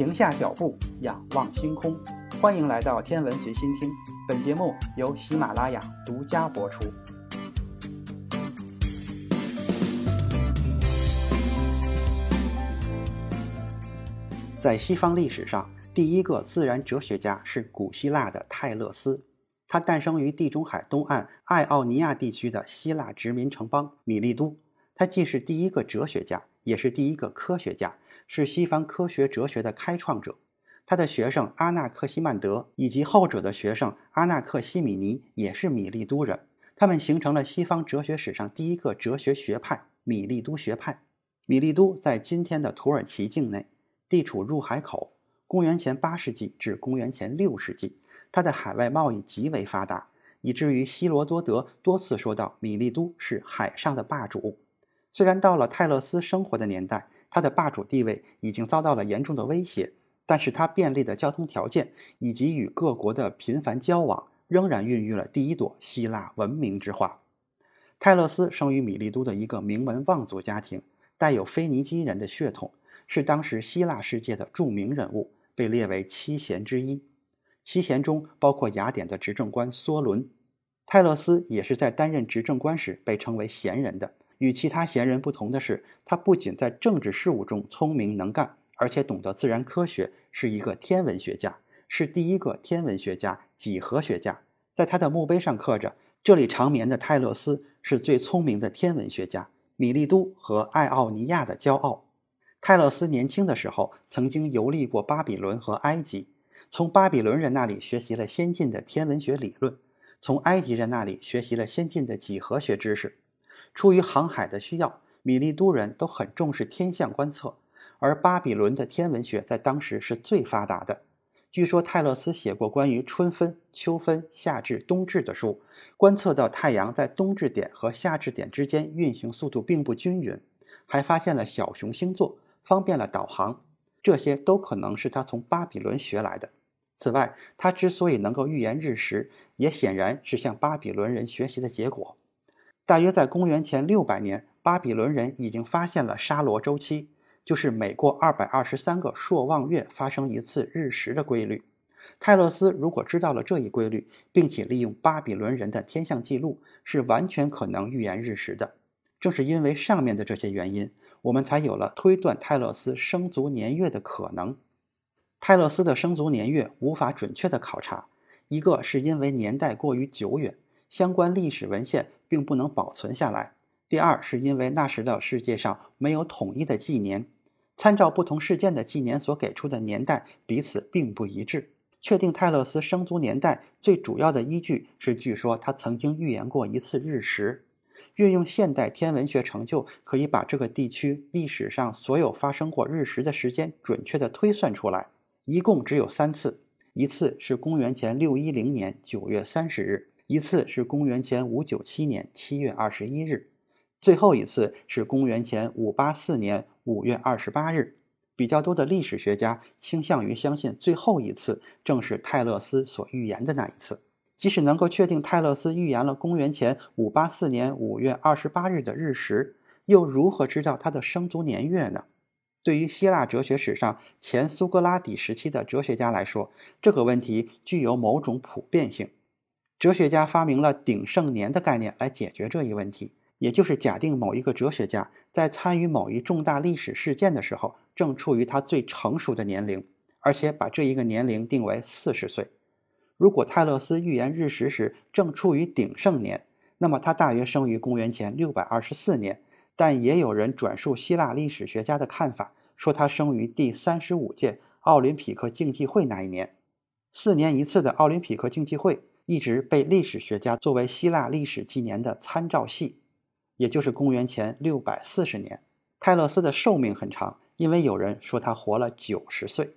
停下脚步，仰望星空。欢迎来到天文随心听，本节目由喜马拉雅独家播出。在西方历史上，第一个自然哲学家是古希腊的泰勒斯，他诞生于地中海东岸爱奥尼亚地区的希腊殖民城邦米利都。他既是第一个哲学家，也是第一个科学家，是西方科学哲学的开创者。他的学生阿纳克西曼德以及后者的学生阿纳克西米尼也是米利都人，他们形成了西方哲学史上第一个哲学学派——米利都学派。米利都在今天的土耳其境内。地处入海口，公元前八世纪至公元前六世纪，它的海外贸易极为发达，以至于希罗多德多次说到米利都是海上的霸主。虽然到了泰勒斯生活的年代，他的霸主地位已经遭到了严重的威胁，但是他便利的交通条件以及与各国的频繁交往，仍然孕育了第一朵希腊文明之花。泰勒斯生于米利都的一个名门望族家庭，带有腓尼基人的血统。是当时希腊世界的著名人物，被列为七贤之一。七贤中包括雅典的执政官梭伦。泰勒斯也是在担任执政官时被称为贤人的。与其他贤人不同的是，他不仅在政治事务中聪明能干，而且懂得自然科学，是一个天文学家，是第一个天文学家、几何学家。在他的墓碑上刻着：“这里长眠的泰勒斯是最聪明的天文学家，米利都和爱奥尼亚的骄傲。”泰勒斯年轻的时候曾经游历过巴比伦和埃及，从巴比伦人那里学习了先进的天文学理论，从埃及人那里学习了先进的几何学知识。出于航海的需要，米利都人都很重视天象观测，而巴比伦的天文学在当时是最发达的。据说泰勒斯写过关于春分、秋分、夏至、冬至的书，观测到太阳在冬至点和夏至点之间运行速度并不均匀，还发现了小熊星座。方便了导航，这些都可能是他从巴比伦学来的。此外，他之所以能够预言日食，也显然是向巴比伦人学习的结果。大约在公元前六百年，巴比伦人已经发现了沙罗周期，就是每过二百二十三个朔望月发生一次日食的规律。泰勒斯如果知道了这一规律，并且利用巴比伦人的天象记录，是完全可能预言日食的。正是因为上面的这些原因。我们才有了推断泰勒斯生卒年月的可能。泰勒斯的生卒年月无法准确的考察，一个是因为年代过于久远，相关历史文献并不能保存下来；第二是因为那时的世界上没有统一的纪年，参照不同事件的纪年所给出的年代彼此并不一致。确定泰勒斯生卒年代最主要的依据是，据说他曾经预言过一次日食。运用现代天文学成就，可以把这个地区历史上所有发生过日食的时间准确地推算出来。一共只有三次，一次是公元前六一零年九月三十日，一次是公元前五九七年七月二十一日，最后一次是公元前五八四年五月二十八日。比较多的历史学家倾向于相信最后一次正是泰勒斯所预言的那一次。即使能够确定泰勒斯预言了公元前五八四年五月二十八日的日食，又如何知道他的生卒年月呢？对于希腊哲学史上前苏格拉底时期的哲学家来说，这个问题具有某种普遍性。哲学家发明了鼎盛年的概念来解决这一问题，也就是假定某一个哲学家在参与某一重大历史事件的时候，正处于他最成熟的年龄，而且把这一个年龄定为四十岁。如果泰勒斯预言日食时正处于鼎盛年，那么他大约生于公元前六百二十四年。但也有人转述希腊历史学家的看法，说他生于第三十五届奥林匹克竞技会那一年。四年一次的奥林匹克竞技会一直被历史学家作为希腊历史纪年的参照系，也就是公元前六百四十年。泰勒斯的寿命很长，因为有人说他活了九十岁。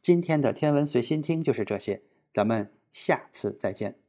今天的天文随心听就是这些，咱们下次再见。